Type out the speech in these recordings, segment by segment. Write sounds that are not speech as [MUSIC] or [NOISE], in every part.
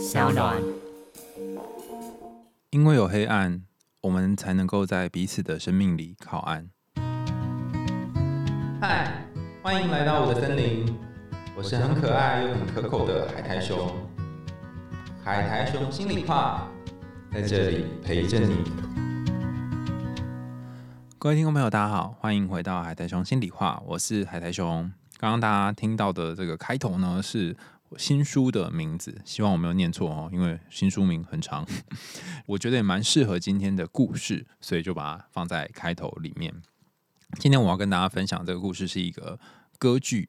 小暖。因为有黑暗，我们才能够在彼此的生命里靠岸。嗨，欢迎来到我的森林，我是很可爱又很可口的海苔熊。海苔熊心里话，在这里陪着你。各位听众朋友，大家好，欢迎回到海苔熊心里话，我是海苔熊。刚刚大家听到的这个开头呢，是我新书的名字，希望我没有念错哦，因为新书名很长，[LAUGHS] 我觉得也蛮适合今天的故事，所以就把它放在开头里面。今天我要跟大家分享这个故事是一个歌剧。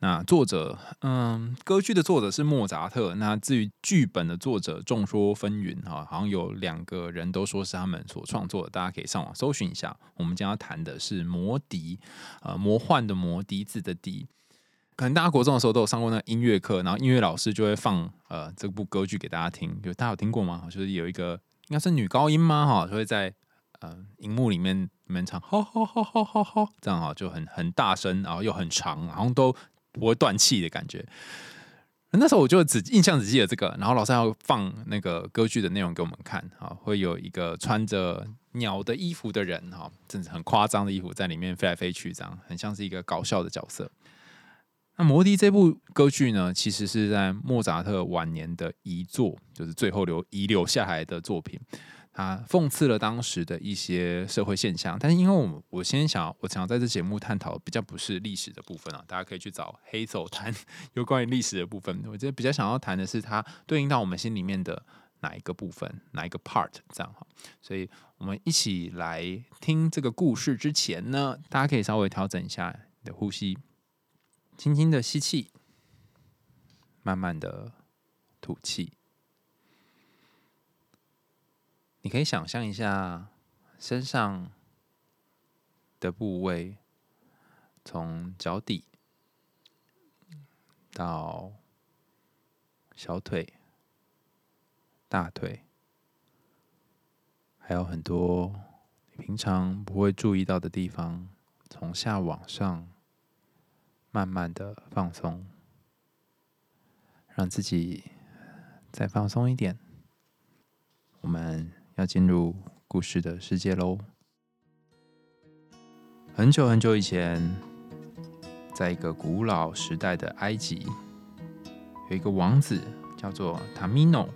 那作者，嗯，歌剧的作者是莫扎特。那至于剧本的作者，众说纷纭哈，好像有两个人都说是他们所创作的，大家可以上网搜寻一下。我们将要谈的是《魔笛》，呃，魔幻的魔笛子的笛。可能大家国中的时候都有上过那音乐课，然后音乐老师就会放呃这部歌剧给大家听。就大家有听过吗？就是有一个应该是女高音吗？哈，就会在呃荧幕里面里面唱，吼吼吼吼吼吼，这样哈就很很大声，然后又很长，然后都。不会断气的感觉。那时候我就只印象只记得这个，然后老师要放那个歌剧的内容给我们看，哈，会有一个穿着鸟的衣服的人，哈，甚至很夸张的衣服在里面飞来飞去，这样很像是一个搞笑的角色。那《魔笛》这部歌剧呢，其实是在莫扎特晚年的遗作，就是最后留遗留下来的作品。它讽刺了当时的一些社会现象，但是因为我我先想，我想要在这节目探讨比较不是历史的部分啊，大家可以去找黑手谈 [LAUGHS] 有关于历史的部分。我觉得比较想要谈的是它对应到我们心里面的哪一个部分，哪一个 part 这样哈。所以我们一起来听这个故事之前呢，大家可以稍微调整一下你的呼吸，轻轻的吸气，慢慢的吐气。你可以想象一下身上的部位，从脚底到小腿、大腿，还有很多你平常不会注意到的地方，从下往上慢慢的放松，让自己再放松一点。我们。要进入故事的世界喽！很久很久以前，在一个古老时代的埃及，有一个王子叫做塔米诺。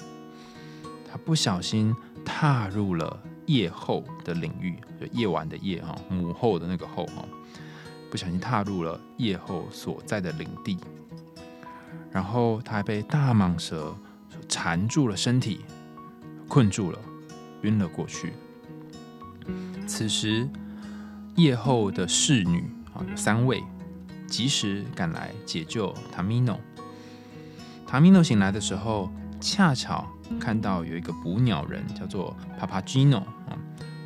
他不小心踏入了夜后的领域，就夜晚的夜哈，母后的那个后哈，不小心踏入了夜后所在的领地，然后他还被大蟒蛇缠住了身体，困住了。晕了过去。此时，夜后的侍女啊，有三位，及时赶来解救塔米诺。塔米诺醒来的时候，恰巧看到有一个捕鸟人，叫做帕帕基诺啊，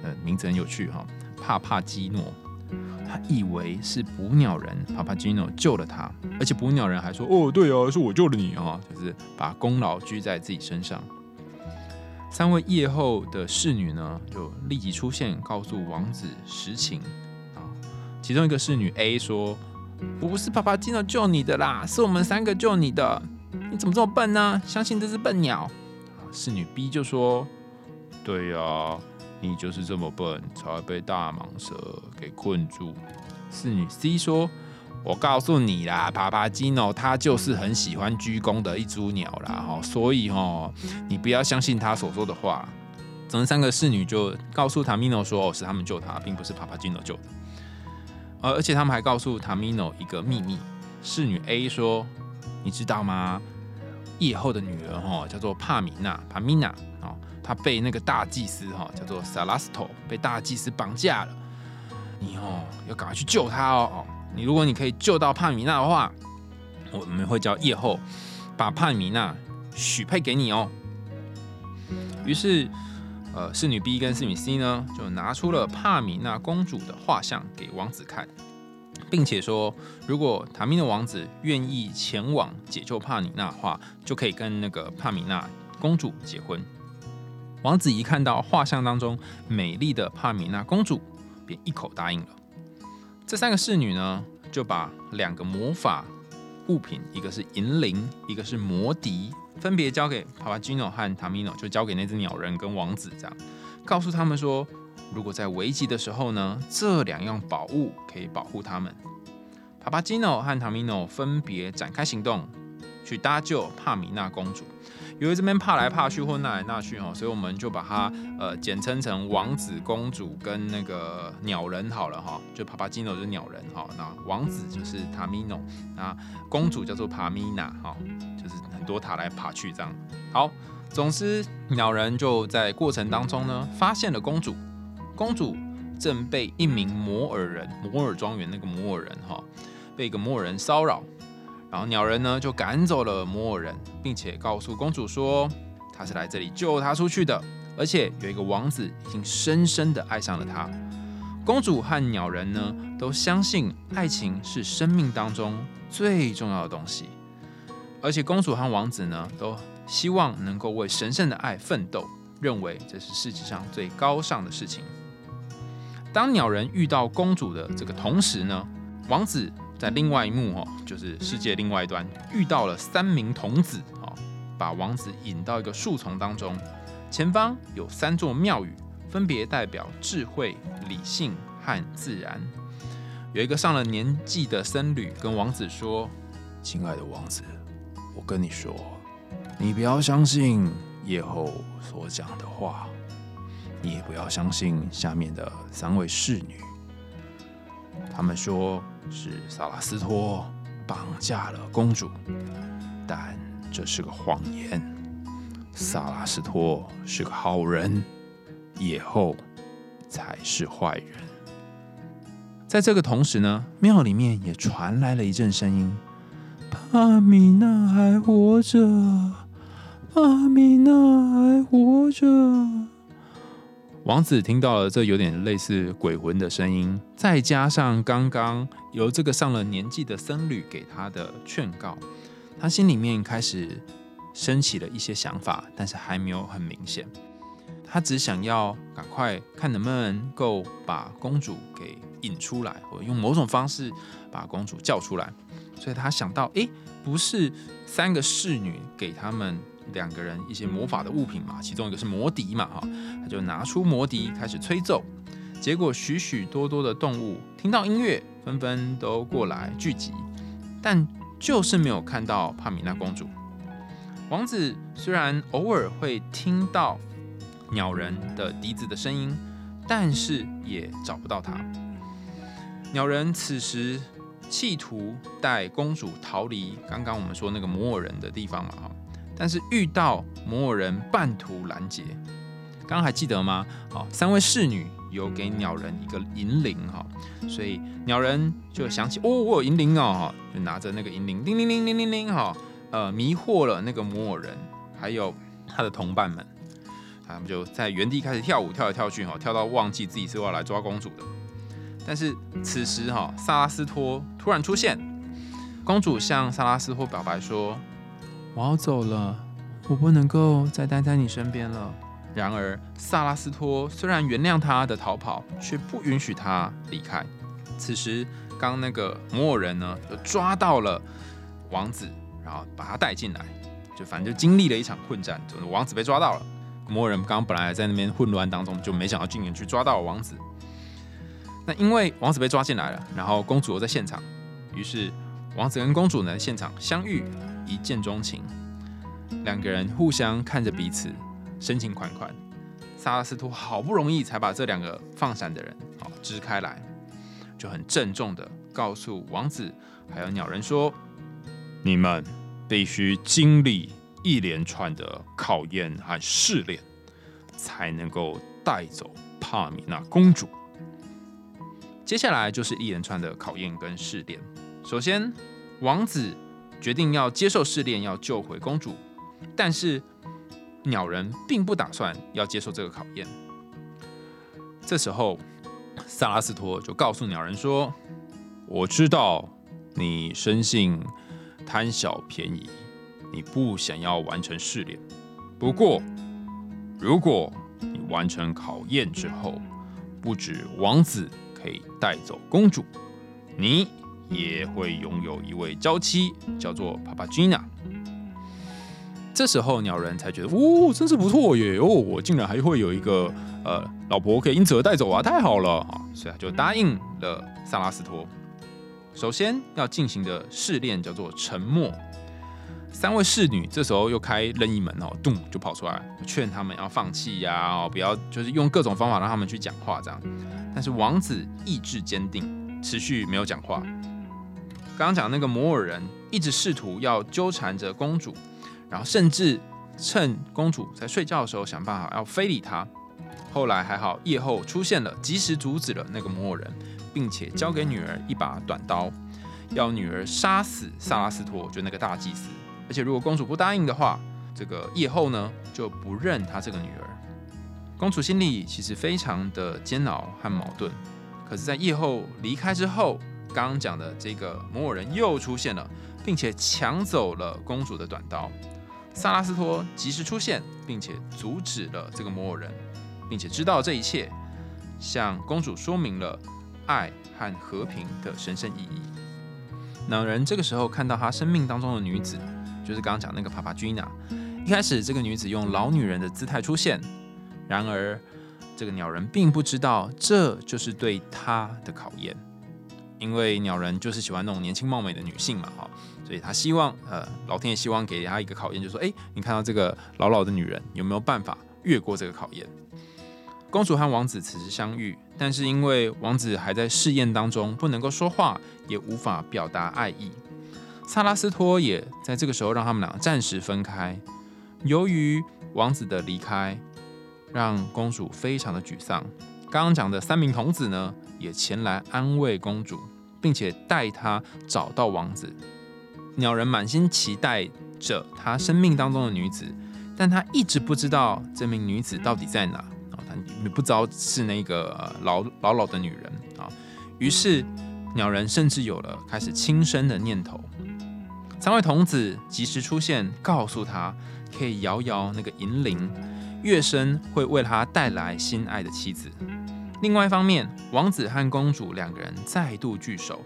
呃，名字很有趣哈，帕帕基诺。他以为是捕鸟人帕帕基诺救了他，而且捕鸟人还说：“哦，对啊，是我救了你啊！”就是把功劳居在自己身上。三位夜后的侍女呢，就立即出现，告诉王子实情啊。其中一个侍女 A 说：“不是爸爸金诺救你的啦，是我们三个救你的。你怎么这么笨呢？相信这只笨鸟。”侍女 B 就说：“对呀，你就是这么笨，才会被大蟒蛇给困住。”侍女 C 说。我告诉你啦，帕帕基诺他就是很喜欢鞠躬的一株鸟啦，哈，所以哈，你不要相信他所说的话。整三个侍女就告诉塔米诺说，哦，是他们救他，并不是帕帕基诺救的。而而且他们还告诉塔米诺一个秘密。侍女 A 说，你知道吗？夜后的女儿哈，叫做帕米娜，帕米娜啊，他被那个大祭司哈，叫做萨拉斯托，被大祭司绑架了。你哦，要赶快去救他哦。你如果你可以救到帕米娜的话，我们会叫夜后把帕米娜许配给你哦。于是，呃，侍女 B 跟侍女 C 呢，就拿出了帕米娜公主的画像给王子看，并且说，如果塔米诺王子愿意前往解救帕米娜的话，就可以跟那个帕米娜公主结婚。王子一看到画像当中美丽的帕米娜公主，便一口答应了。这三个侍女呢，就把两个魔法物品，一个是银铃，一个是魔笛，分别交给帕帕基诺和塔米诺，就交给那只鸟人跟王子，这样告诉他们说，如果在危急的时候呢，这两样宝物可以保护他们。帕帕基诺和塔米诺分别展开行动，去搭救帕米娜公主。因为这边怕来怕去或纳来纳去哦，所以我们就把它呃简称成王子、公主跟那个鸟人好了哈，就帕帕基诺就是鸟人哈，那王子就是塔米诺，那公主叫做帕米娜哈，就是很多塔来爬去这样。好，总之鸟人就在过程当中呢，发现了公主，公主正被一名摩尔人，摩尔庄园那个摩尔人哈，被一个摩尔人骚扰。然后鸟人呢就赶走了摩尔人，并且告诉公主说，他是来这里救她出去的，而且有一个王子已经深深的爱上了她。公主和鸟人呢都相信爱情是生命当中最重要的东西，而且公主和王子呢都希望能够为神圣的爱奋斗，认为这是世界上最高尚的事情。当鸟人遇到公主的这个同时呢，王子。在另外一幕哦，就是世界另外一端遇到了三名童子哦，把王子引到一个树丛当中，前方有三座庙宇，分别代表智慧、理性和自然。有一个上了年纪的僧侣跟王子说：“亲爱的王子，我跟你说，你不要相信夜后所讲的话，你也不要相信下面的三位侍女，他们说。”是萨拉斯托绑架了公主，但这是个谎言。萨拉斯托是个好人，野后才是坏人。在这个同时呢，庙里面也传来了一阵声音：“帕米娜还活着，帕米娜还活着。”王子听到了这有点类似鬼魂的声音，再加上刚刚由这个上了年纪的僧侣给他的劝告，他心里面开始升起了一些想法，但是还没有很明显。他只想要赶快看能不能够把公主给引出来，或用某种方式把公主叫出来。所以他想到，诶，不是三个侍女给他们。两个人一些魔法的物品嘛，其中一个是魔笛嘛，哈，他就拿出魔笛开始吹奏，结果许许多多的动物听到音乐，纷纷都过来聚集，但就是没有看到帕米娜公主。王子虽然偶尔会听到鸟人的笛子的声音，但是也找不到他。鸟人此时企图带公主逃离刚刚我们说那个摩尔人的地方嘛，哈。但是遇到摩尔人半途拦截，刚刚还记得吗？好，三位侍女有给鸟人一个银铃哈，所以鸟人就想起哦，我有银铃哦哈，就拿着那个银铃，铃铃铃铃铃铃哈，呃，迷惑了那个摩尔人，还有他的同伴们，他们就在原地开始跳舞，跳来跳去哈，跳到忘记自己是要来抓公主的。但是此时哈，萨拉斯托突然出现，公主向萨拉斯托表白说。我要走了，我不能够再待在你身边了。然而，萨拉斯托虽然原谅他的逃跑，却不允许他离开。此时，刚那个摩尔人呢，就抓到了王子，然后把他带进来，就反正就经历了一场混战。就是王子被抓到了，摩尔人刚刚本来在那边混乱当中，就没想到竟然去抓到了王子。那因为王子被抓进来了，然后公主又在现场，于是王子跟公主呢现场相遇。一见钟情，两个人互相看着彼此，深情款款。萨拉斯托好不容易才把这两个放闪的人好支开来，就很郑重的告诉王子还有鸟人说：“你们必须经历一连串的考验和试炼，才能够带走帕米娜公主。”接下来就是一连串的考验跟试炼。首先，王子。决定要接受试炼，要救回公主，但是鸟人并不打算要接受这个考验。这时候，萨拉斯托就告诉鸟人说：“我知道你生性贪小便宜，你不想要完成试炼。不过，如果你完成考验之后，不止王子可以带走公主，你……”也会拥有一位娇妻，叫做帕帕吉娜。这时候鸟人才觉得，哦，真是不错耶！哦，我竟然还会有一个呃老婆可以因此而带走啊，太好了啊！所以他就答应了萨拉斯托。首先要进行的试炼叫做沉默。三位侍女这时候又开任意门哦，咚就跑出来，劝他们要放弃呀，哦，不要就是用各种方法让他们去讲话这样。但是王子意志坚定，持续没有讲话。刚讲那个摩尔人一直试图要纠缠着公主。然后甚至趁公主在睡觉的时候想办法要非礼她。后来还好，夜后出现了，及时阻止了那个摩尔人，并且交给女儿一把短刀，要女儿杀死萨拉斯托，就那个大祭司。而且如果公主不答应的话，这个夜后呢就不认她这个女儿。公主心里其实非常的煎熬和矛盾。可是，在夜后离开之后，刚刚讲的这个摩尔人又出现了，并且抢走了公主的短刀。萨拉斯托及时出现，并且阻止了这个摩尔人，并且知道这一切，向公主说明了爱和和平的神圣意义。两人这个时候看到他生命当中的女子，就是刚刚讲那个帕帕吉娜。一开始这个女子用老女人的姿态出现，然而这个鸟人并不知道这就是对他的考验，因为鸟人就是喜欢那种年轻貌美的女性嘛，哈。所以他希望，呃，老天爷希望给他一个考验，就说：哎，你看到这个老老的女人，有没有办法越过这个考验？公主和王子此时相遇，但是因为王子还在试验当中，不能够说话，也无法表达爱意。萨拉斯托也在这个时候让他们俩暂时分开。由于王子的离开，让公主非常的沮丧。刚刚讲的三名童子呢，也前来安慰公主，并且带他找到王子。鸟人满心期待着他生命当中的女子，但他一直不知道这名女子到底在哪啊，他不知道是那个老老老的女人啊。于是鸟人甚至有了开始轻生的念头。三位童子及时出现，告诉他可以摇摇那个银铃，乐声会为他带来心爱的妻子。另外一方面，王子和公主两个人再度聚首。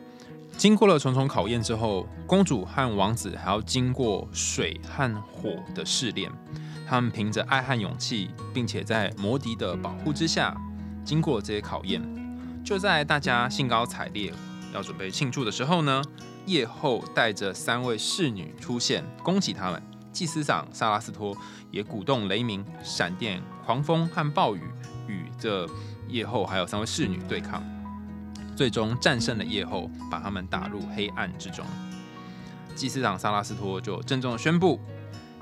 经过了重重考验之后，公主和王子还要经过水和火的试炼。他们凭着爱和勇气，并且在魔笛的保护之下，经过这些考验。就在大家兴高采烈要准备庆祝的时候呢，夜后带着三位侍女出现，恭喜他们。祭司长萨拉斯托也鼓动雷鸣、闪电、狂风和暴雨，与这夜后还有三位侍女对抗。最终战胜了夜后，把他们打入黑暗之中。祭司长萨拉斯托就郑重的宣布：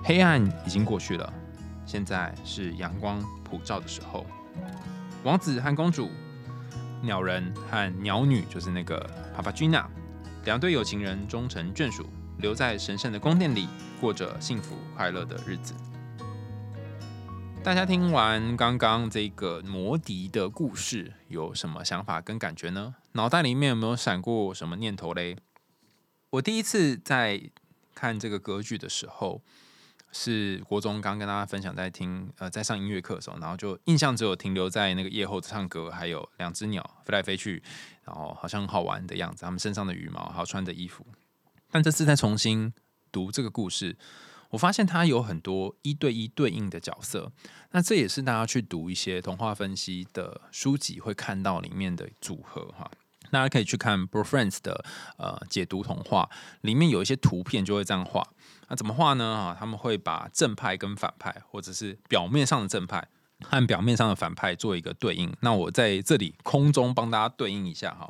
黑暗已经过去了，现在是阳光普照的时候。王子和公主、鸟人和鸟女，就是那个帕帕君娜，两对有情人终成眷属，留在神圣的宫殿里，过着幸福快乐的日子。大家听完刚刚这个魔笛的故事，有什么想法跟感觉呢？脑袋里面有没有闪过什么念头嘞？我第一次在看这个歌剧的时候，是国中刚跟大家分享，在听呃在上音乐课的时候，然后就印象只有停留在那个夜后唱歌，还有两只鸟飞来飞去，然后好像很好玩的样子，他们身上的羽毛，还有穿的衣服。但这次再重新读这个故事。我发现它有很多一对一对应的角色，那这也是大家去读一些童话分析的书籍会看到里面的组合哈。大家可以去看 Bro Friends 的呃解读童话，里面有一些图片就会这样画。那怎么画呢？啊，他们会把正派跟反派，或者是表面上的正派和表面上的反派做一个对应。那我在这里空中帮大家对应一下哈，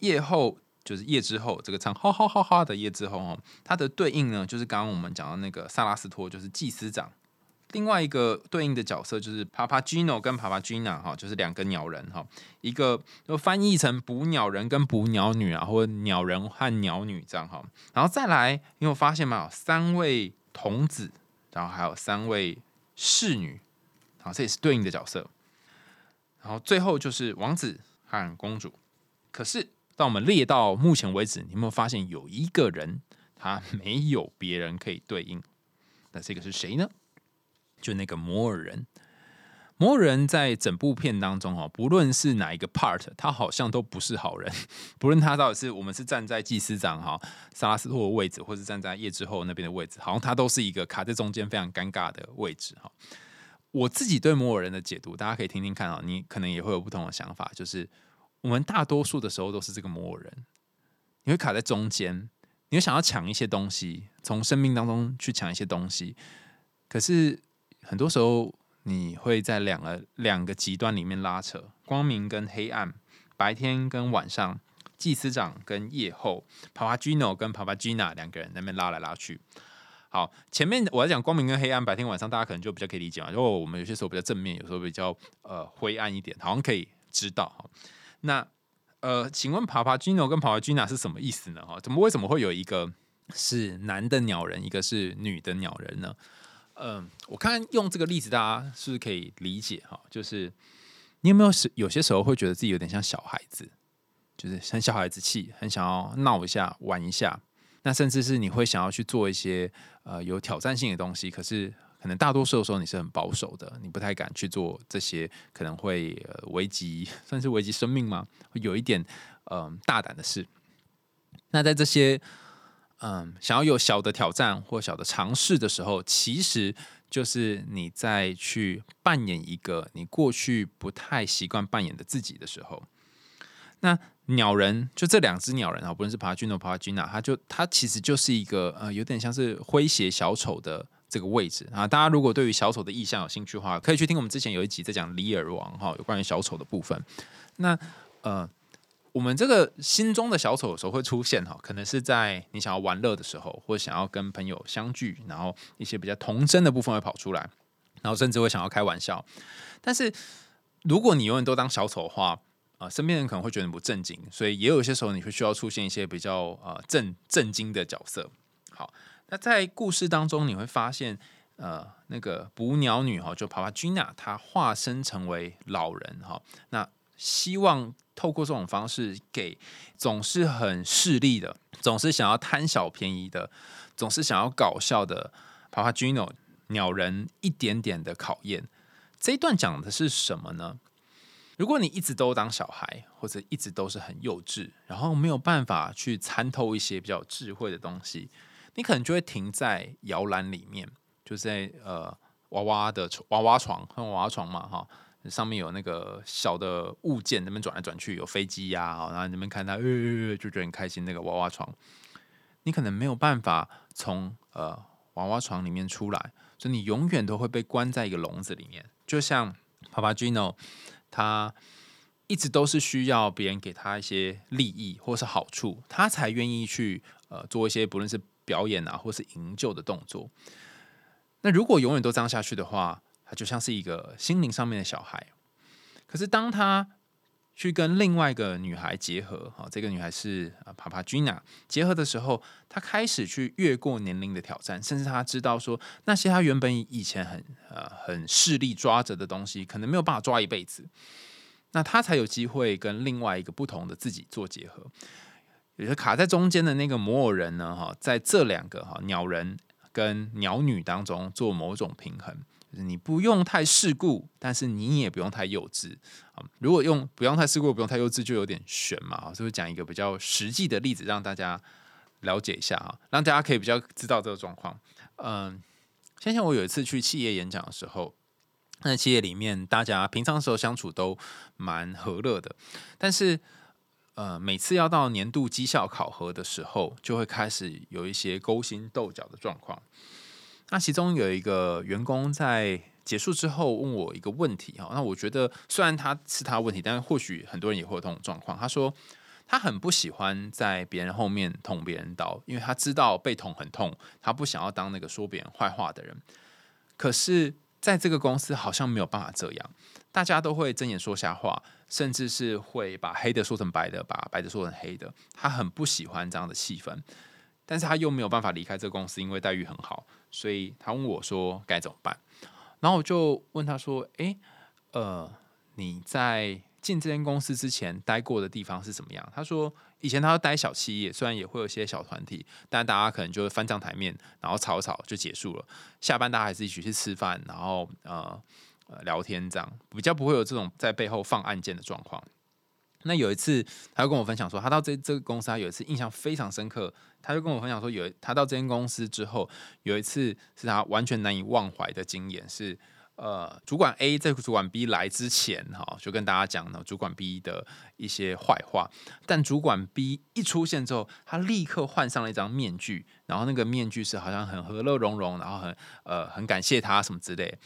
夜后。就是夜之后，这个唱哈哈哈哈的夜之后哦，它的对应呢，就是刚刚我们讲到那个萨拉斯托，就是祭司长。另外一个对应的角色就是帕帕吉诺跟帕帕吉娜哈，就是两个鸟人哈，一个就翻译成捕鸟人跟捕鸟女啊，或者鸟人和鸟女这样哈。然后再来，因为我发现嘛，三位童子，然后还有三位侍女，好，这也是对应的角色。然后最后就是王子和公主，可是。当我们列到目前为止，你有没有发现有一个人他 [LAUGHS] 没有别人可以对应？那这个是谁呢？就那个摩尔人。摩尔人在整部片当中哦，不论是哪一个 part，他好像都不是好人。[LAUGHS] 不论他到底是我们是站在祭司长哈萨拉斯托的位置，或是站在夜之后那边的位置，好像他都是一个卡在中间非常尴尬的位置哈。我自己对摩尔人的解读，大家可以听听看啊，你可能也会有不同的想法。就是我们大多数的时候都是这个摩尔人，你会卡在中间，你会想要抢一些东西，从生命当中去抢一些东西，可是很多时候。你会在两个两个极端里面拉扯，光明跟黑暗，白天跟晚上，祭司长跟夜后，Papagino 跟 Papagina 两个人那边拉来拉去。好，前面我要讲光明跟黑暗，白天晚上，大家可能就比较可以理解嘛。如果我们有些时候比较正面，有时候比较呃灰暗一点，好像可以知道哈。那呃，请问 Papagino 跟爬爬 Gina 是什么意思呢？哈，怎么为什么会有一个是男的鸟人，一个是女的鸟人呢？嗯，我看用这个例子，大家是不是可以理解哈？就是你有没有时有些时候会觉得自己有点像小孩子，就是很小孩子气，很想要闹一下、玩一下。那甚至是你会想要去做一些呃有挑战性的东西，可是可能大多数的时候你是很保守的，你不太敢去做这些可能会呃危及算是危及生命吗？会有一点嗯大胆的事。那在这些。嗯，想要有小的挑战或小的尝试的时候，其实就是你在去扮演一个你过去不太习惯扮演的自己的时候。那鸟人就这两只鸟人啊，不论是帕君诺、帕君娜，他就他其实就是一个呃，有点像是诙谐小丑的这个位置啊。大家如果对于小丑的意象有兴趣的话，可以去听我们之前有一集在讲里尔王哈，有关于小丑的部分。那呃。我们这个心中的小丑有时候会出现哈，可能是在你想要玩乐的时候，或者想要跟朋友相聚，然后一些比较童真的部分会跑出来，然后甚至会想要开玩笑。但是如果你永远都当小丑的话，啊，身边人可能会觉得你不正经，所以也有些时候你会需要出现一些比较呃震震惊的角色。好，那在故事当中你会发现，呃，那个捕鸟女哈，就帕帕君娜，她化身成为老人哈，那希望。透过这种方式，给总是很势利的、总是想要贪小便宜的、总是想要搞笑的 Papagino 鸟人一点点的考验。这一段讲的是什么呢？如果你一直都当小孩，或者一直都是很幼稚，然后没有办法去参透一些比较智慧的东西，你可能就会停在摇篮里面，就在呃娃娃的娃娃床，娃娃床嘛，哈。上面有那个小的物件，那边转来转去，有飞机呀，然后你们看它，呃，就觉得很开心。那个娃娃床，你可能没有办法从呃娃娃床里面出来，所以你永远都会被关在一个笼子里面。就像 Papagino，他一直都是需要别人给他一些利益或是好处，他才愿意去呃做一些不论是表演啊，或是营救的动作。那如果永远都这样下去的话，他就像是一个心灵上面的小孩，可是当他去跟另外一个女孩结合，哈，这个女孩是啊，帕帕君娜结合的时候，他开始去越过年龄的挑战，甚至他知道说，那些他原本以前很呃很势力抓着的东西，可能没有办法抓一辈子，那他才有机会跟另外一个不同的自己做结合。也是卡在中间的那个摩尔人呢，哈，在这两个哈鸟人跟鸟女当中做某种平衡。你不用太世故，但是你也不用太幼稚啊。如果用不用太世故，不用太幼稚，就有点悬嘛。所以讲一个比较实际的例子，让大家了解一下啊，让大家可以比较知道这个状况。嗯，相信我有一次去企业演讲的时候，那企业里面大家平常时候相处都蛮和乐的，但是呃，每次要到年度绩效考核的时候，就会开始有一些勾心斗角的状况。那其中有一个员工在结束之后问我一个问题哈，那我觉得虽然他是他问题，但或许很多人也会有这种状况。他说他很不喜欢在别人后面捅别人刀，因为他知道被捅很痛，他不想要当那个说别人坏话的人。可是在这个公司好像没有办法这样，大家都会睁眼说瞎话，甚至是会把黑的说成白的，把白的说成黑的。他很不喜欢这样的气氛。但是他又没有办法离开这个公司，因为待遇很好，所以他问我说该怎么办。然后我就问他说：“诶，呃，你在进这间公司之前待过的地方是怎么样？”他说：“以前他要待小企业，虽然也会有一些小团体，但大家可能就是翻账台面，然后吵吵就结束了。下班大家还是一起去吃饭，然后呃呃聊天，这样比较不会有这种在背后放案件的状况。那有一次，他就跟我分享说，他到这这个公司，他有一次印象非常深刻。他就跟我分享说，有他到这间公司之后，有一次是他完全难以忘怀的经验，是呃，主管 A 在主管 B 来之前，哈，就跟大家讲了主管 B 的一些坏话。但主管 B 一出现之后，他立刻换上了一张面具，然后那个面具是好像很和乐融融，然后很呃很感谢他什么之类。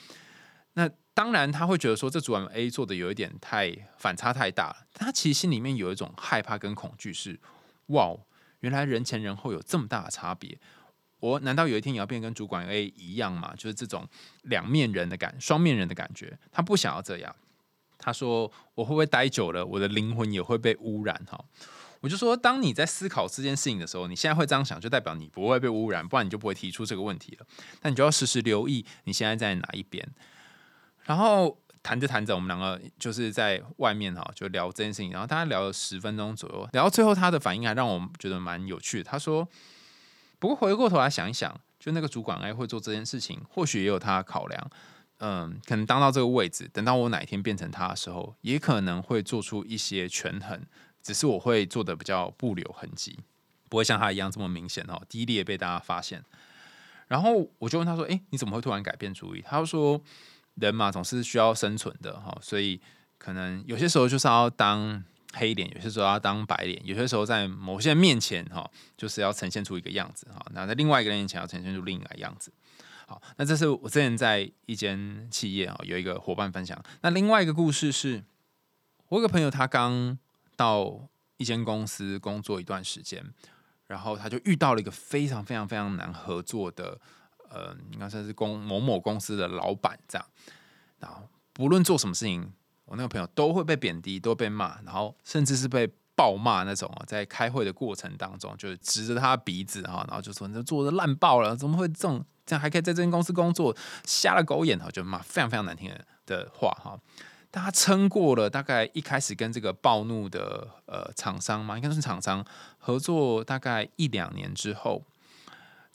那当然他会觉得说，这主管 A 做的有一点太反差太大了。他其实心里面有一种害怕跟恐惧，是哇。原来人前人后有这么大的差别，我难道有一天也要变跟主管 A 一样吗？就是这种两面人的感，双面人的感觉。他不想要这样。他说：“我会不会待久了，我的灵魂也会被污染？”哈，我就说：当你在思考这件事情的时候，你现在会这样想，就代表你不会被污染，不然你就不会提出这个问题了。那你就要时时留意你现在在哪一边，然后。谈着谈着，我们两个就是在外面哈，就聊这件事情，然后大概聊了十分钟左右，聊到最后，他的反应还让我觉得蛮有趣的。他说：“不过回过头来想一想，就那个主管哎会做这件事情，或许也有他的考量。嗯，可能当到这个位置，等到我哪一天变成他的时候，也可能会做出一些权衡，只是我会做的比较不留痕迹，不会像他一样这么明显哦，低劣被大家发现。然后我就问他说：‘哎，你怎么会突然改变主意？’他说。”人嘛，总是需要生存的哈，所以可能有些时候就是要当黑脸，有些时候要当白脸，有些时候在某些人面前哈，就是要呈现出一个样子哈，那在另外一个人面前要呈现出另一个样子。好，那这是我之前在一间企业啊，有一个伙伴分享。那另外一个故事是，我有个朋友，他刚到一间公司工作一段时间，然后他就遇到了一个非常非常非常难合作的。呃，应该算是公某某公司的老板这样，然后不论做什么事情，我那个朋友都会被贬低，都被骂，然后甚至是被暴骂那种啊。在开会的过程当中，就是指着他鼻子哈，然后就说你这做的烂爆了，怎么会这种这样还可以在这间公司工作，瞎了狗眼哈，就骂非常非常难听的话哈。但他撑过了，大概一开始跟这个暴怒的呃厂商嘛，应该是厂商合作大概一两年之后。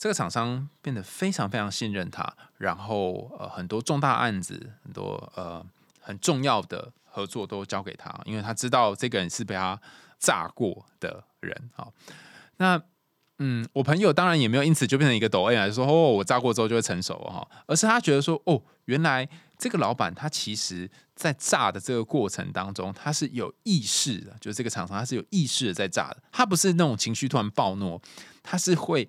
这个厂商变得非常非常信任他，然后呃很多重大案子，很多呃很重要的合作都交给他，因为他知道这个人是被他炸过的人啊。那嗯，我朋友当然也没有因此就变成一个抖 A 来说哦，我炸过之后就会成熟哈，而是他觉得说哦，原来这个老板他其实在炸的这个过程当中，他是有意识的，就是这个厂商他是有意识的在炸的，他不是那种情绪突然暴怒，他是会。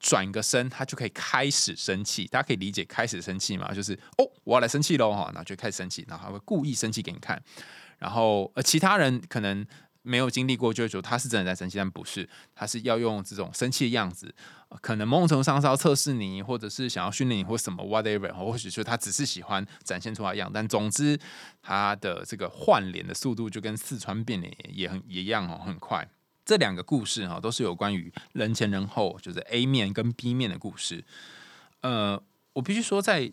转个身，他就可以开始生气。大家可以理解开始生气嘛？就是哦，我要来生气喽哈，然后就开始生气，然后他会故意生气给你看。然后呃，其他人可能没有经历过，就会说他是真的在生气，但不是，他是要用这种生气的样子，可能某种程度上是要测试你，或者是想要训练你，或什么 whatever，或许说他只是喜欢展现出来样。但总之，他的这个换脸的速度就跟四川变脸也很一样哦，很快。这两个故事哈，都是有关于人前人后，就是 A 面跟 B 面的故事。呃，我必须说，在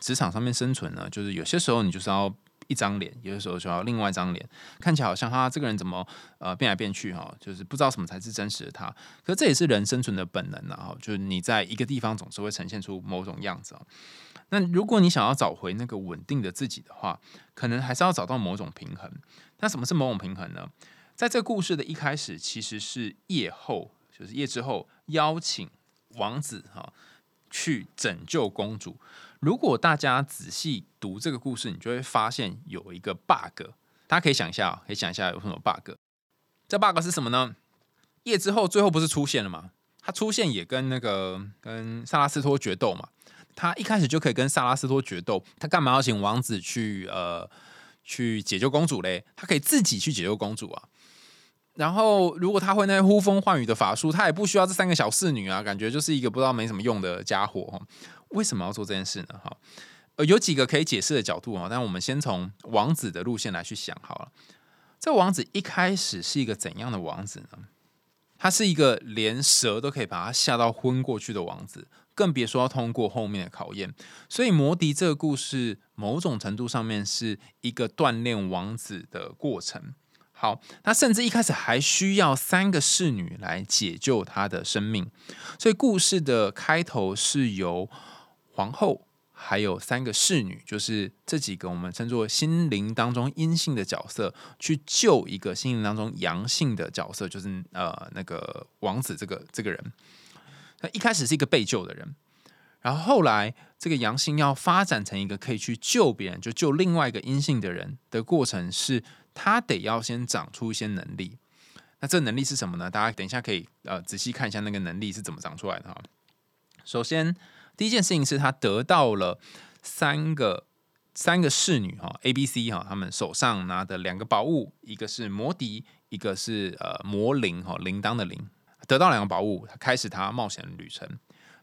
职场上面生存呢，就是有些时候你就是要一张脸，有些时候就要另外一张脸，看起来好像他这个人怎么呃变来变去哈，就是不知道什么才是真实的他。可这也是人生存的本能啊，就是你在一个地方总是会呈现出某种样子啊。那如果你想要找回那个稳定的自己的话，可能还是要找到某种平衡。那什么是某种平衡呢？在这个故事的一开始，其实是夜后，就是夜之后邀请王子哈去拯救公主。如果大家仔细读这个故事，你就会发现有一个 bug。大家可以想一下，可以想一下有什么 bug？这 bug 是什么呢？夜之后最后不是出现了吗？他出现也跟那个跟萨拉斯托决斗嘛。他一开始就可以跟萨拉斯托决斗，他干嘛要请王子去呃去解救公主嘞？他可以自己去解救公主啊。然后，如果他会那些呼风唤雨的法术，他也不需要这三个小侍女啊，感觉就是一个不知道没什么用的家伙哈为什么要做这件事呢？哈，呃，有几个可以解释的角度啊，但我们先从王子的路线来去想好了。这王子一开始是一个怎样的王子呢？他是一个连蛇都可以把他吓到昏过去的王子，更别说要通过后面的考验。所以，魔笛这个故事某种程度上面是一个锻炼王子的过程。好，他甚至一开始还需要三个侍女来解救他的生命，所以故事的开头是由皇后还有三个侍女，就是这几个我们称作心灵当中阴性的角色，去救一个心灵当中阳性的角色，就是呃那个王子这个这个人。他一开始是一个被救的人，然后后来这个阳性要发展成一个可以去救别人，就救另外一个阴性的人的过程，是他得要先长出一些能力。那这能力是什么呢？大家等一下可以呃仔细看一下那个能力是怎么长出来的哈。首先，第一件事情是他得到了三个三个侍女哈，A、B、C 哈，他们手上拿的两个宝物，一个是魔笛，一个是呃魔铃哈，铃铛的铃。得到两个宝物，开始他冒险旅程。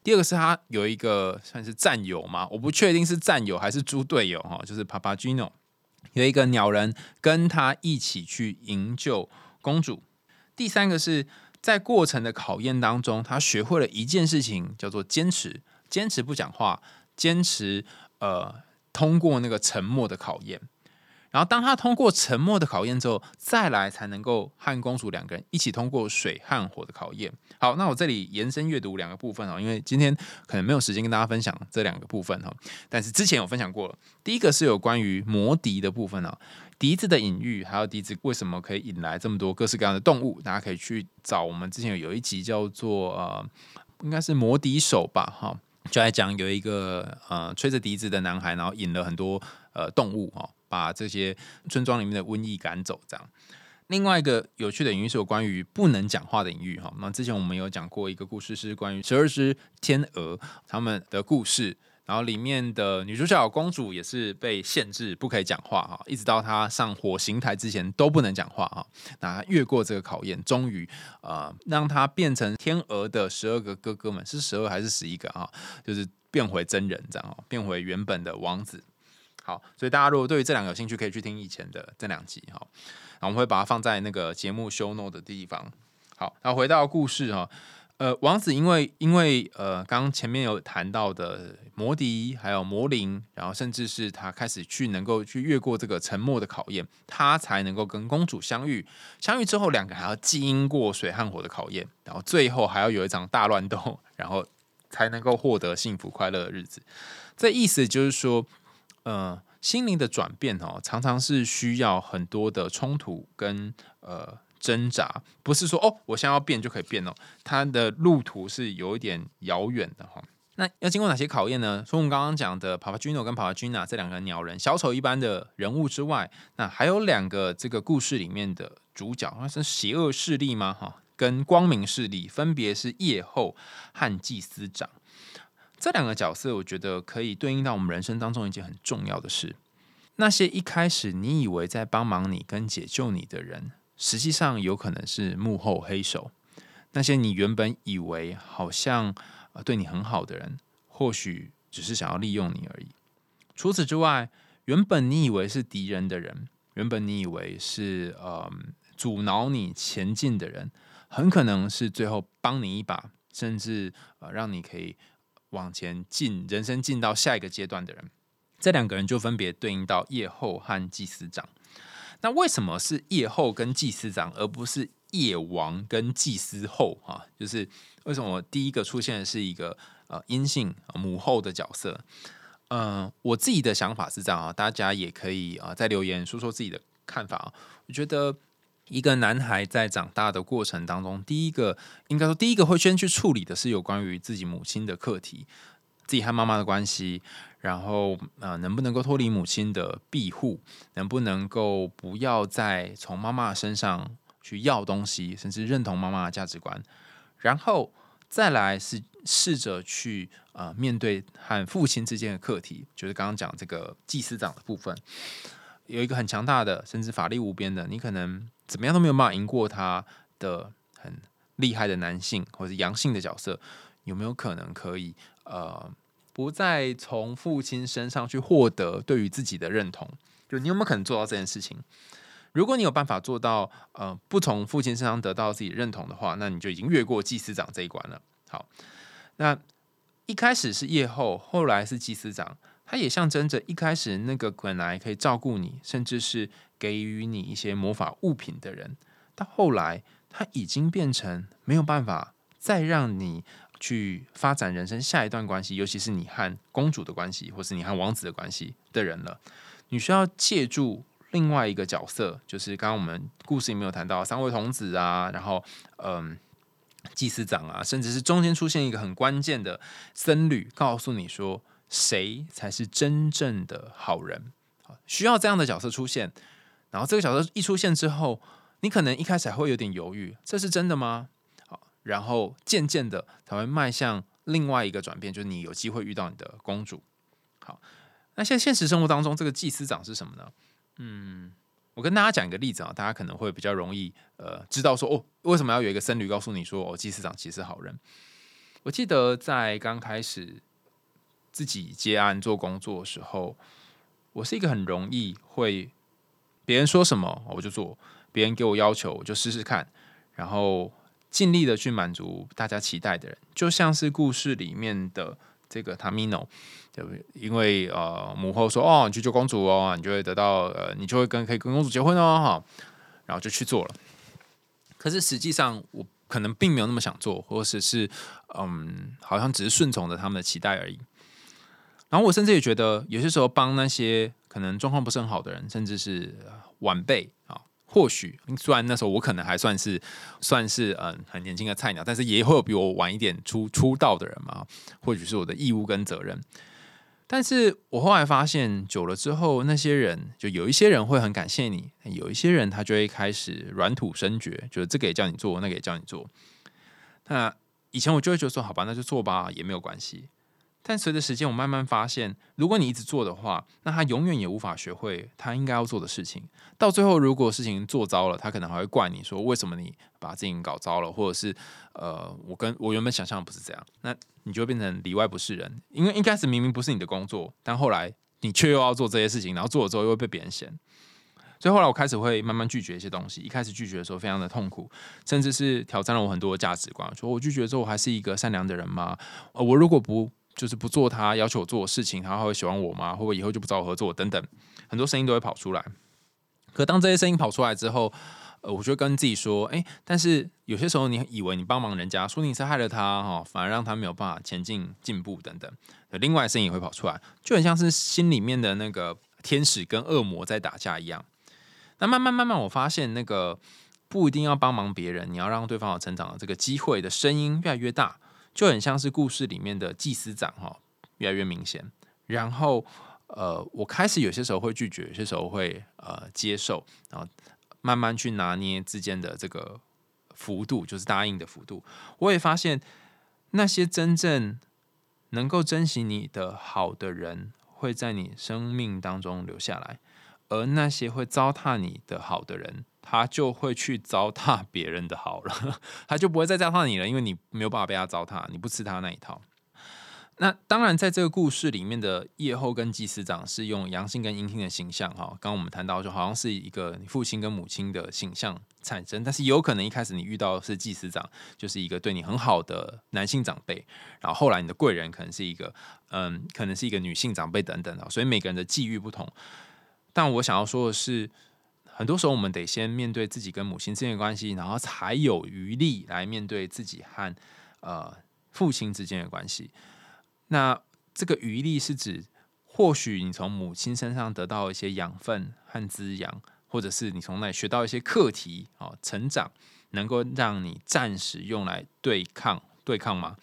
第二个是他有一个算是战友嘛，我不确定是战友还是猪队友哈，就是 Papagino 有一个鸟人跟他一起去营救公主。第三个是在过程的考验当中，他学会了一件事情，叫做坚持，坚持不讲话，坚持呃通过那个沉默的考验。然后当他通过沉默的考验之后，再来才能够和公主两个人一起通过水和火的考验。好，那我这里延伸阅读两个部分哦，因为今天可能没有时间跟大家分享这两个部分哈。但是之前有分享过了，第一个是有关于魔笛的部分哦，笛子的隐喻，还有笛子为什么可以引来这么多各式各样的动物，大家可以去找我们之前有一集叫做呃，应该是魔笛手吧哈，就来讲有一个呃吹着笛子的男孩，然后引了很多呃动物哈。把这些村庄里面的瘟疫赶走，这样。另外一个有趣的隐喻是有关于不能讲话的隐喻哈。那之前我们有讲过一个故事，是关于十二只天鹅他们的故事。然后里面的女主角公主也是被限制不可以讲话哈，一直到她上火刑台之前都不能讲话哈。那越过这个考验，终于呃让她变成天鹅的十二个哥哥们是十二还是十一个啊？就是变回真人这样，变回原本的王子。好，所以大家如果对于这两个有兴趣，可以去听以前的这两集哈。然后我们会把它放在那个节目 show note 的地方。好，然后回到故事哈，呃，王子因为因为呃，刚前面有谈到的魔笛还有魔灵，然后甚至是他开始去能够去越过这个沉默的考验，他才能够跟公主相遇。相遇之后，两个还要经过水和火的考验，然后最后还要有一场大乱斗，然后才能够获得幸福快乐的日子。这意思就是说。呃，心灵的转变哦，常常是需要很多的冲突跟呃挣扎，不是说哦，我现在要变就可以变哦，它的路途是有一点遥远的哈。那要经过哪些考验呢？从我们刚刚讲的帕帕 Gino 跟帕帕 Gina 这两个鸟人小丑一般的人物之外，那还有两个这个故事里面的主角，那是邪恶势力吗？哈，跟光明势力分别是夜后和祭司长。这两个角色，我觉得可以对应到我们人生当中一件很重要的事。那些一开始你以为在帮忙你跟解救你的人，实际上有可能是幕后黑手。那些你原本以为好像对你很好的人，或许只是想要利用你而已。除此之外，原本你以为是敌人的人，原本你以为是呃阻挠你前进的人，很可能是最后帮你一把，甚至呃让你可以。往前进，人生进到下一个阶段的人，这两个人就分别对应到夜后和祭司长。那为什么是夜后跟祭司长，而不是夜王跟祭司后？哈，就是为什么第一个出现的是一个呃阴性母后的角色？嗯，我自己的想法是这样啊，大家也可以啊在留言说说自己的看法啊。我觉得。一个男孩在长大的过程当中，第一个应该说第一个会先去处理的是有关于自己母亲的课题，自己和妈妈的关系，然后呃能不能够脱离母亲的庇护，能不能够不要再从妈妈身上去要东西，甚至认同妈妈的价值观，然后再来是试着去呃面对和父亲之间的课题，就是刚刚讲这个祭司长的部分，有一个很强大的，甚至法力无边的，你可能。怎么样都没有办法赢过他的很厉害的男性或者阳性的角色，有没有可能可以呃不再从父亲身上去获得对于自己的认同？就你有没有可能做到这件事情？如果你有办法做到呃不从父亲身上得到自己认同的话，那你就已经越过祭司长这一关了。好，那一开始是夜后，后来是祭司长，它也象征着一开始那个本来可以照顾你，甚至是。给予你一些魔法物品的人，到后来他已经变成没有办法再让你去发展人生下一段关系，尤其是你和公主的关系，或是你和王子的关系的人了。你需要借助另外一个角色，就是刚刚我们故事里面有谈到三位童子啊，然后嗯，祭司长啊，甚至是中间出现一个很关键的僧侣，告诉你说谁才是真正的好人。需要这样的角色出现，然后这个角色一出现之后，你可能一开始还会有点犹豫，这是真的吗？好，然后渐渐的才会迈向另外一个转变，就是你有机会遇到你的公主。好。那现现实生活当中，这个祭司长是什么呢？嗯，我跟大家讲一个例子啊，大家可能会比较容易呃知道说哦，为什么要有一个僧侣告诉你说哦，祭司长其实好人。我记得在刚开始自己接案做工作的时候，我是一个很容易会别人说什么我就做，别人给我要求我就试试看，然后尽力的去满足大家期待的人，就像是故事里面的。这个塔米诺，对不对？因为呃，母后说哦，你去救公主哦，你就会得到呃，你就会跟可以跟公主结婚哦，哈，然后就去做了。可是实际上，我可能并没有那么想做，或者是嗯，好像只是顺从着他们的期待而已。然后我甚至也觉得，有些时候帮那些可能状况不是很好的人，甚至是晚辈啊。或许虽然那时候我可能还算是算是嗯很年轻的菜鸟，但是也会有比我晚一点出出道的人嘛。或许是我的义务跟责任。但是我后来发现，久了之后，那些人就有一些人会很感谢你，有一些人他就会开始软土生绝，就是这个也叫你做，那个也叫你做。那以前我就会觉得说，好吧，那就做吧，也没有关系。但随着时间，我慢慢发现，如果你一直做的话，那他永远也无法学会他应该要做的事情。到最后，如果事情做糟了，他可能还会怪你说：“为什么你把事情搞糟了？”或者是呃，我跟我原本想象不是这样，那你就变成里外不是人。因为一开始明明不是你的工作，但后来你却又要做这些事情，然后做了之后又会被别人嫌。所以后来我开始会慢慢拒绝一些东西。一开始拒绝的时候非常的痛苦，甚至是挑战了我很多的价值观。说我拒绝之后，我还是一个善良的人吗？呃，我如果不就是不做他要求我做的事情，他会喜欢我吗？会不会以后就不找我合作？等等，很多声音都会跑出来。可当这些声音跑出来之后，呃，我就跟自己说：，哎，但是有些时候你以为你帮忙人家，说你是害了他哈，反而让他没有办法前进进步等等。另外声音也会跑出来，就很像是心里面的那个天使跟恶魔在打架一样。那慢慢慢慢，我发现那个不一定要帮忙别人，你要让对方有成长的这个机会的声音越来越大。就很像是故事里面的祭司长哈，越来越明显。然后呃，我开始有些时候会拒绝，有些时候会呃接受，然后慢慢去拿捏之间的这个幅度，就是答应的幅度。我也发现那些真正能够珍惜你的好的人，会在你生命当中留下来，而那些会糟蹋你的好的人。他就会去糟蹋别人的好了，[LAUGHS] 他就不会再糟蹋你了，因为你没有办法被他糟蹋，你不吃他那一套。那当然，在这个故事里面的叶后跟祭司长是用阳性跟阴性的形象哈。刚刚我们谈到，就好像是一个你父亲跟母亲的形象产生，但是有可能一开始你遇到的是祭司长，就是一个对你很好的男性长辈，然后后来你的贵人可能是一个嗯，可能是一个女性长辈等等的，所以每个人的际遇不同。但我想要说的是。很多时候，我们得先面对自己跟母亲之间的关系，然后才有余力来面对自己和呃父亲之间的关系。那这个余力是指，或许你从母亲身上得到一些养分和滋养，或者是你从那里学到一些课题啊，成长能够让你暂时用来对抗对抗吗？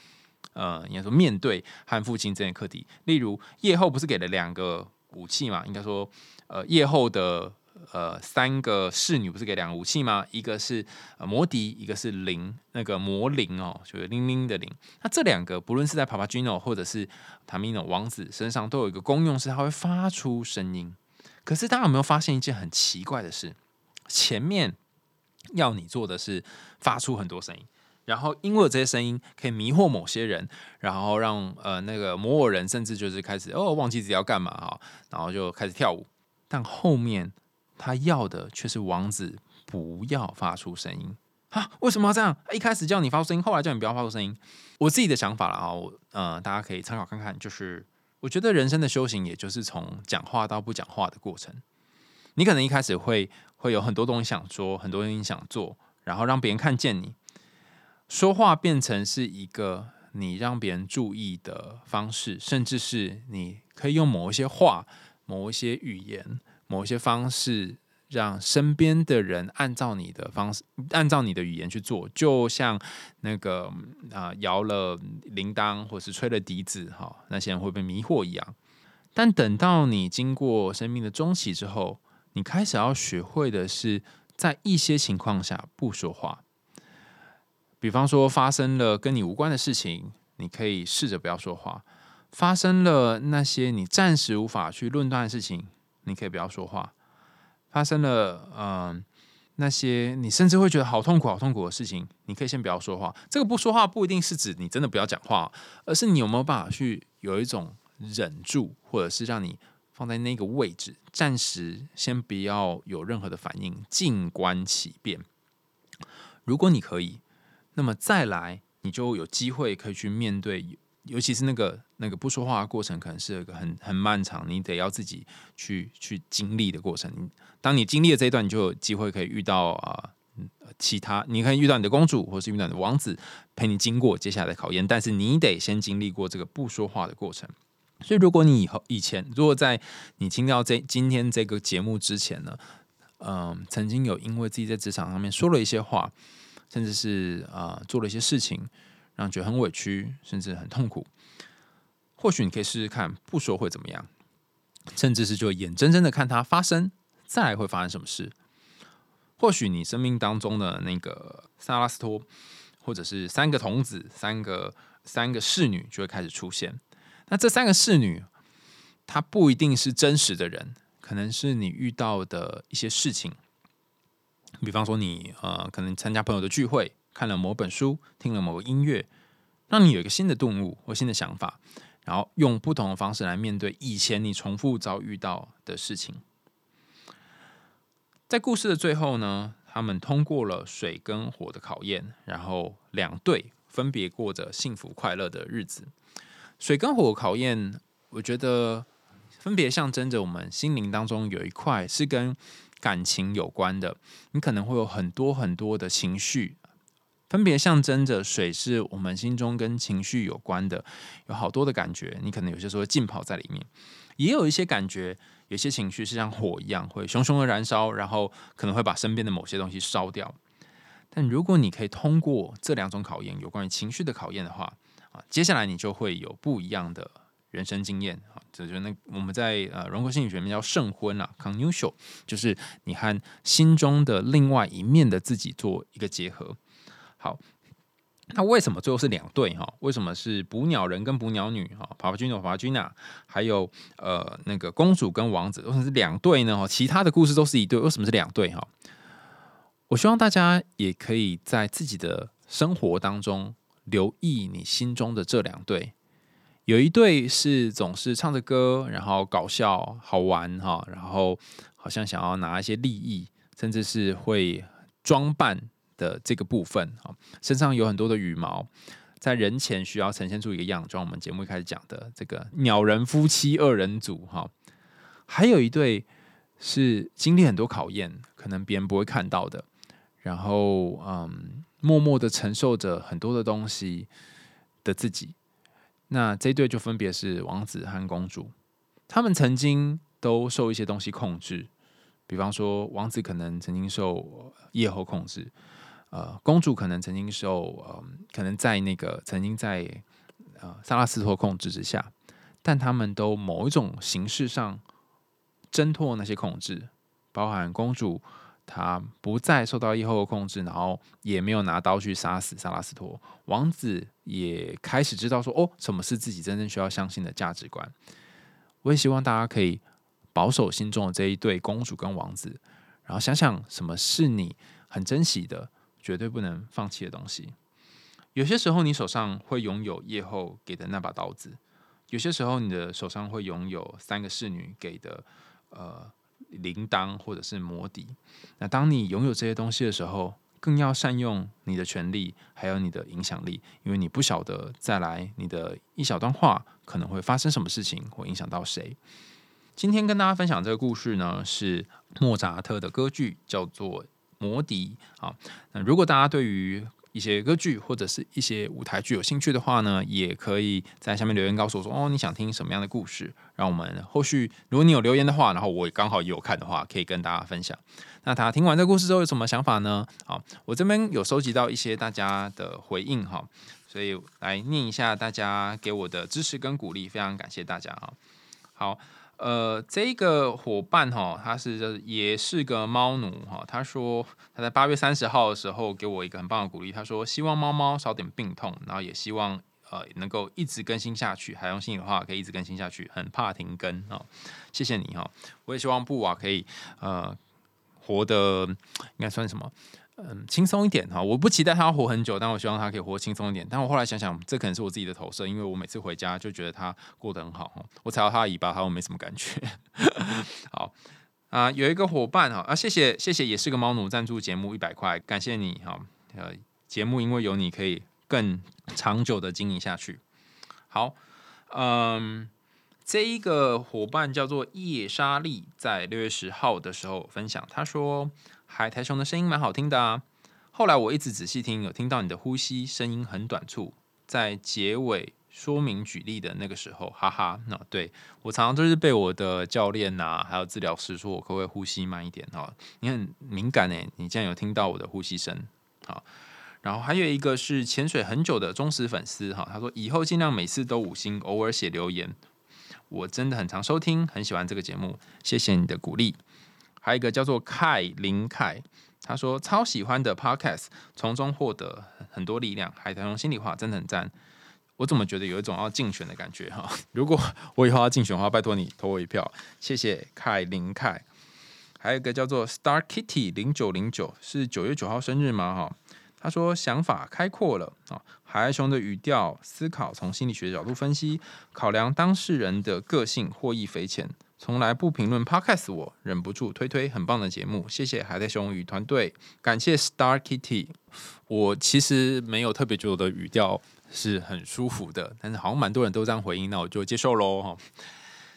呃，应该说面对和父亲这件课题。例如，夜后不是给了两个武器嘛？应该说，呃，夜后的。呃，三个侍女不是给两个武器吗？一个是呃魔笛，一个是铃，那个魔铃哦，就是铃铃的铃。那这两个不论是在 Papagino 或者是 Tamino 王子身上，都有一个功用，是它会发出声音。可是大家有没有发现一件很奇怪的事？前面要你做的是发出很多声音，然后因为这些声音可以迷惑某些人，然后让呃那个摩尔人甚至就是开始哦忘记自己要干嘛哈，然后就开始跳舞。但后面。他要的却是王子不要发出声音啊？为什么要这样？一开始叫你发出声音，后来叫你不要发出声音。我自己的想法了啊，我呃，大家可以参考看看。就是我觉得人生的修行，也就是从讲话到不讲话的过程。你可能一开始会会有很多东西想说，很多东西想做，然后让别人看见你说话变成是一个你让别人注意的方式，甚至是你可以用某一些话、某一些语言、某些方式，让身边的人按照你的方式、按照你的语言去做，就像那个啊摇了铃铛或是吹了笛子，哈，那些人会被迷惑一样。但等到你经过生命的中期之后，你开始要学会的是，在一些情况下不说话。比方说，发生了跟你无关的事情，你可以试着不要说话；发生了那些你暂时无法去论断的事情，你可以不要说话；发生了嗯那些你甚至会觉得好痛苦、好痛苦的事情，你可以先不要说话。这个不说话不一定是指你真的不要讲话，而是你有没有办法去有一种忍住，或者是让你。放在那个位置，暂时先不要有任何的反应，静观其变。如果你可以，那么再来，你就有机会可以去面对，尤其是那个那个不说话的过程，可能是一个很很漫长，你得要自己去去经历的过程。当你经历了这一段，你就有机会可以遇到啊，其他你可以遇到你的公主，或是遇到你的王子，陪你经过接下来的考验。但是你得先经历过这个不说话的过程。所以，如果你以后以前，如果在你听到这今天这个节目之前呢，嗯，曾经有因为自己在职场上面说了一些话，甚至是啊做了一些事情，让觉得很委屈，甚至很痛苦，或许你可以试试看不说会怎么样，甚至是就眼睁睁的看它发生，再来会发生什么事。或许你生命当中的那个萨拉斯托，或者是三个童子、三个三个侍女就会开始出现。那这三个侍女，她不一定是真实的人，可能是你遇到的一些事情。比方说，你呃，可能参加朋友的聚会，看了某本书，听了某个音乐，让你有一个新的顿悟或新的想法，然后用不同的方式来面对以前你重复遭遇到的事情。在故事的最后呢，他们通过了水跟火的考验，然后两队分别过着幸福快乐的日子。水跟火考验，我觉得分别象征着我们心灵当中有一块是跟感情有关的。你可能会有很多很多的情绪，分别象征着水是我们心中跟情绪有关的，有好多的感觉。你可能有些时候浸泡在里面，也有一些感觉，有些情绪是像火一样会熊熊的燃烧，然后可能会把身边的某些东西烧掉。但如果你可以通过这两种考验，有关于情绪的考验的话，啊，接下来你就会有不一样的人生经验啊，这就那我们在呃荣格心理学里面叫圣婚啊 c o n u t i a l 就是你和心中的另外一面的自己做一个结合。好，那为什么最后是两对哈？为什么是捕鸟人跟捕鸟女哈？帕帕君诺、帕帕君娜，还有呃那个公主跟王子，为什么是两对呢？哈，其他的故事都是一对，为什么是两对哈？我希望大家也可以在自己的生活当中。留意你心中的这两对，有一对是总是唱着歌，然后搞笑好玩哈，然后好像想要拿一些利益，甚至是会装扮的这个部分哈，身上有很多的羽毛，在人前需要呈现出一个样，状我们节目一开始讲的这个鸟人夫妻二人组哈，还有一对是经历很多考验，可能别人不会看到的，然后嗯。默默的承受着很多的东西的自己，那这对就分别是王子和公主。他们曾经都受一些东西控制，比方说王子可能曾经受夜后控制，呃，公主可能曾经受呃，可能在那个曾经在呃萨拉斯托控制之下，但他们都某一种形式上挣脱那些控制，包含公主。她不再受到以后的控制，然后也没有拿刀去杀死萨拉斯托王子，也开始知道说：“哦，什么是自己真正需要相信的价值观。”我也希望大家可以保守心中的这一对公主跟王子，然后想想什么是你很珍惜的、绝对不能放弃的东西。有些时候，你手上会拥有夜后给的那把刀子；有些时候，你的手上会拥有三个侍女给的呃。铃铛或者是魔笛，那当你拥有这些东西的时候，更要善用你的权利，还有你的影响力，因为你不晓得再来你的一小段话可能会发生什么事情，会影响到谁。今天跟大家分享这个故事呢，是莫扎特的歌剧，叫做《魔笛》。啊，那如果大家对于一些歌剧或者是一些舞台剧有兴趣的话呢，也可以在下面留言告诉我说哦，你想听什么样的故事？让我们后续如果你有留言的话，然后我刚好有看的话，可以跟大家分享。那大家听完这个故事之后有什么想法呢？好，我这边有收集到一些大家的回应哈，所以来念一下大家给我的支持跟鼓励，非常感谢大家哈。好。呃，这个伙伴哈，他是也是个猫奴哈。他说他在八月三十号的时候给我一个很棒的鼓励，他说希望猫猫少点病痛，然后也希望呃能够一直更新下去，海洋心里话可以一直更新下去，很怕停更哦。谢谢你哈，我也希望布瓦可以呃活得应该算什么？嗯，轻松一点哈，我不期待他活很久，但我希望他可以活轻松一点。但我后来想想，这可能是我自己的投射，因为我每次回家就觉得他过得很好哈。我踩到他的尾巴，他我没什么感觉。[LAUGHS] 好啊，有一个伙伴哈啊，谢谢谢谢，也是个猫奴赞助节目一百块，感谢你哈。呃，节目因为有你可以更长久的经营下去。好，嗯，这一个伙伴叫做叶莎莉，在六月十号的时候分享，他说。海苔熊的声音蛮好听的啊！后来我一直仔细听，有听到你的呼吸声音很短促，在结尾说明举例的那个时候，哈哈，那对我常常都是被我的教练呐，还有治疗师说我可不可以呼吸慢一点哈？你很敏感诶，你竟然有听到我的呼吸声好，然后还有一个是潜水很久的忠实粉丝哈，他说以后尽量每次都五星，偶尔写留言，我真的很常收听，很喜欢这个节目，谢谢你的鼓励。还有一个叫做凯林凯，他说超喜欢的 podcast，从中获得很多力量。海豚熊心里话真的很赞，我怎么觉得有一种要竞选的感觉哈？[LAUGHS] 如果我以后要竞选的话，拜托你投我一票，谢谢凯林凯。还有一个叫做 Star Kitty 零九零九，是九月九号生日吗？哈，他说想法开阔了啊，海苔熊的语调思考，从心理学角度分析，考量当事人的个性，获益匪浅。从来不评论 Podcast，我忍不住推推，很棒的节目，谢谢海带熊与团队，感谢 Star Kitty。我其实没有特别觉得语调是很舒服的，但是好像蛮多人都这样回应，那我就接受喽哈。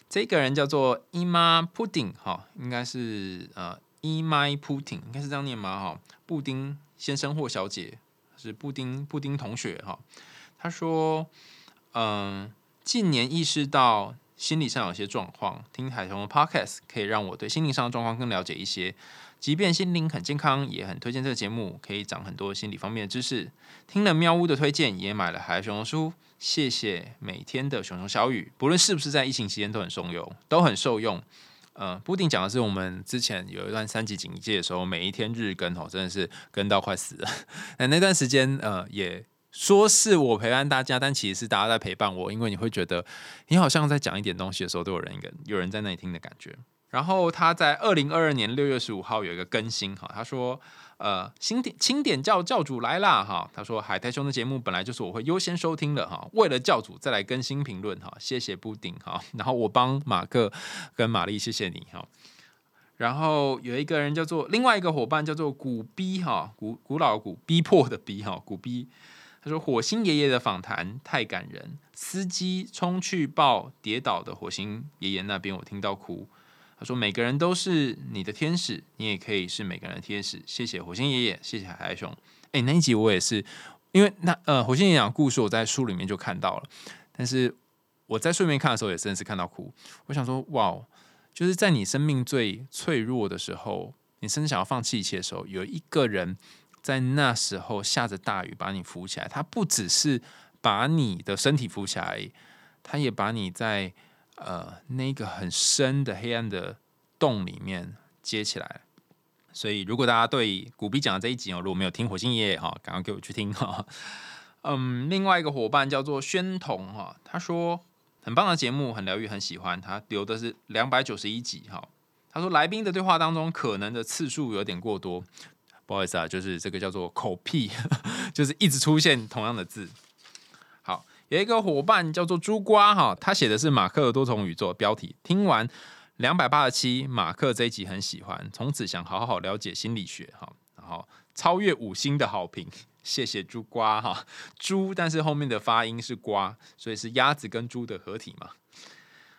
这个人叫做 Ima Pudding 哈，应该是呃 Ima Pudding，应该是这样念吗哈？布丁先生或小姐是布丁布丁同学哈。他说，嗯，近年意识到。心理上有些状况，听海豚的 podcast 可以让我对心灵上的状况更了解一些。即便心灵很健康，也很推荐这个节目，可以长很多心理方面的知识。听了喵屋的推荐，也买了海熊的书。谢谢每天的熊熊小雨，不论是不是在疫情期间都很受用，都很受用。呃，布丁讲的是我们之前有一段三级警戒的时候，每一天日更哦，真的是跟到快死了。[LAUGHS] 那那段时间，呃，也。说是我陪伴大家，但其实是大家在陪伴我，因为你会觉得你好像在讲一点东西的时候，都有人一个有人在那里听的感觉。然后他在二零二二年六月十五号有一个更新哈，他说呃新点清点教教主来啦哈，他说海苔兄的节目本来就是我会优先收听的哈，为了教主再来更新评论哈，谢谢布丁哈，然后我帮马克跟玛丽谢谢你哈，然后有一个人叫做另外一个伙伴叫做古逼哈古古老古逼迫的逼哈古逼。他说：“火星爷爷的访谈太感人，司机冲去抱跌倒的火星爷爷那边，我听到哭。他说：每个人都是你的天使，你也可以是每个人的天使。谢谢火星爷爷，谢谢海海熊。哎，那一集我也是，因为那呃，火星爷爷讲故事，我在书里面就看到了，但是我在顺便看的时候，也真的是看到哭。我想说，哇，就是在你生命最脆弱的时候，你甚至想要放弃一切的时候，有一个人。”在那时候下着大雨把你扶起来，他不只是把你的身体扶起来，他也把你在呃那个很深的黑暗的洞里面接起来。所以，如果大家对古比讲的这一集哦，如果没有听火星爷爷哈，赶快给我去听哈。嗯，另外一个伙伴叫做宣彤哈，他说很棒的节目，很疗愈，很喜欢。他留的是两百九十一集哈，他说来宾的对话当中可能的次数有点过多。不好意思啊，就是这个叫做口癖，[LAUGHS] 就是一直出现同样的字。好，有一个伙伴叫做猪瓜哈，他写的是马克的多重宇宙标题。听完两百八十七，马克这一集很喜欢，从此想好好了解心理学哈，然后超越五星的好评，谢谢猪瓜哈。猪，但是后面的发音是瓜，所以是鸭子跟猪的合体嘛。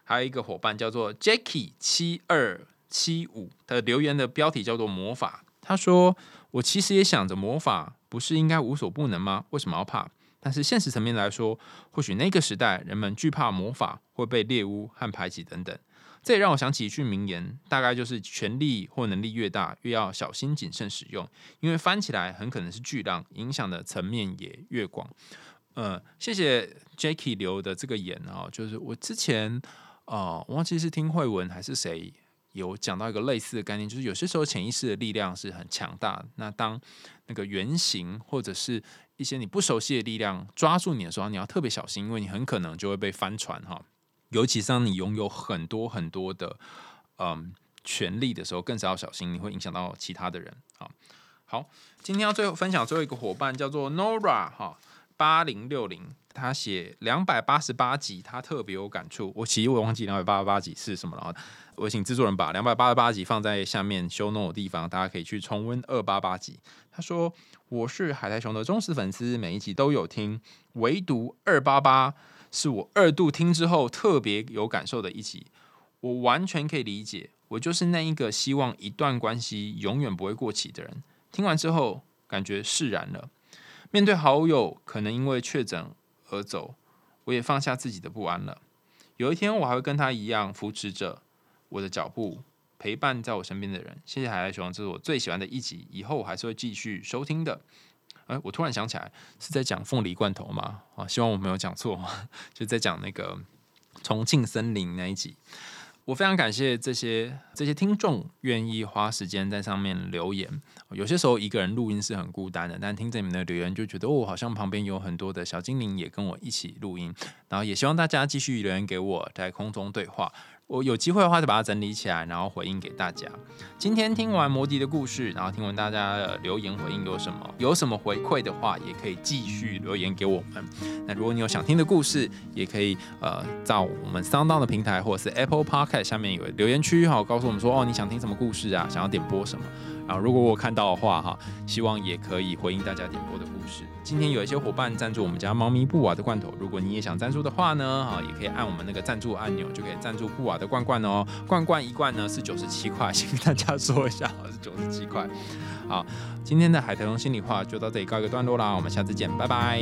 还有一个伙伴叫做 Jacky 七二七五的留言的标题叫做魔法。他说：“我其实也想着魔法，不是应该无所不能吗？为什么要怕？但是现实层面来说，或许那个时代人们惧怕魔法会被猎巫和排挤等等。这也让我想起一句名言，大概就是权力或能力越大，越要小心谨慎使用，因为翻起来很可能是巨浪，影响的层面也越广。呃，谢谢 Jacky 留的这个言啊，就是我之前啊，忘记是听慧文还是谁有讲到一个类似的概念，就是有些时候潜意识的力量是很强大的，那当那个原型或者是一些你不熟悉的力量抓住你的时候，你要特别小心，因为你很可能就会被翻船哈。尤其是当你拥有很多很多的嗯权利的时候，更是要小心，你会影响到其他的人啊。好，今天要最后分享最后一个伙伴叫做 Nora 哈八零六零，他写两百八十八集，他特别有感触。我其实我忘记两百八十八集是什么了，我请制作人把两百八十八集放在下面修弄的地方，大家可以去重温二八八集。他说我是海苔熊的忠实粉丝，每一集都有听，唯独二八八。是我二度听之后特别有感受的一集，我完全可以理解，我就是那一个希望一段关系永远不会过期的人。听完之后，感觉释然了。面对好友可能因为确诊而走，我也放下自己的不安了。有一天，我还会跟他一样扶持着我的脚步，陪伴在我身边的人。谢谢海来熊，这是我最喜欢的一集，以后我还是会继续收听的。哎，我突然想起来，是在讲凤梨罐头吗？啊，希望我没有讲错，[LAUGHS] 就在讲那个重庆森林那一集。我非常感谢这些这些听众愿意花时间在上面留言。有些时候一个人录音是很孤单的，但听着你们的留言，就觉得哦，好像旁边有很多的小精灵也跟我一起录音。然后也希望大家继续留言给我，在空中对话。我有机会的话，就把它整理起来，然后回应给大家。今天听完摩迪的故事，然后听完大家的留言回应有什么，有什么回馈的话，也可以继续留言给我们。那如果你有想听的故事，也可以呃，到我们 Sound 的平台或者是 Apple Podcast 下面有留言区，哈，告诉我们说哦，你想听什么故事啊，想要点播什么。啊如果我看到的话，哈，希望也可以回应大家点播的故事。今天有一些伙伴赞助我们家猫咪布瓦的罐头，如果你也想赞助的话呢，哈，也可以按我们那个赞助按钮，就可以赞助布瓦的罐罐哦。罐罐一罐呢是九十七块，先跟大家说一下，是九十七块。好，今天的海豚龙心里话就到这里告一个段落啦，我们下次见，拜拜。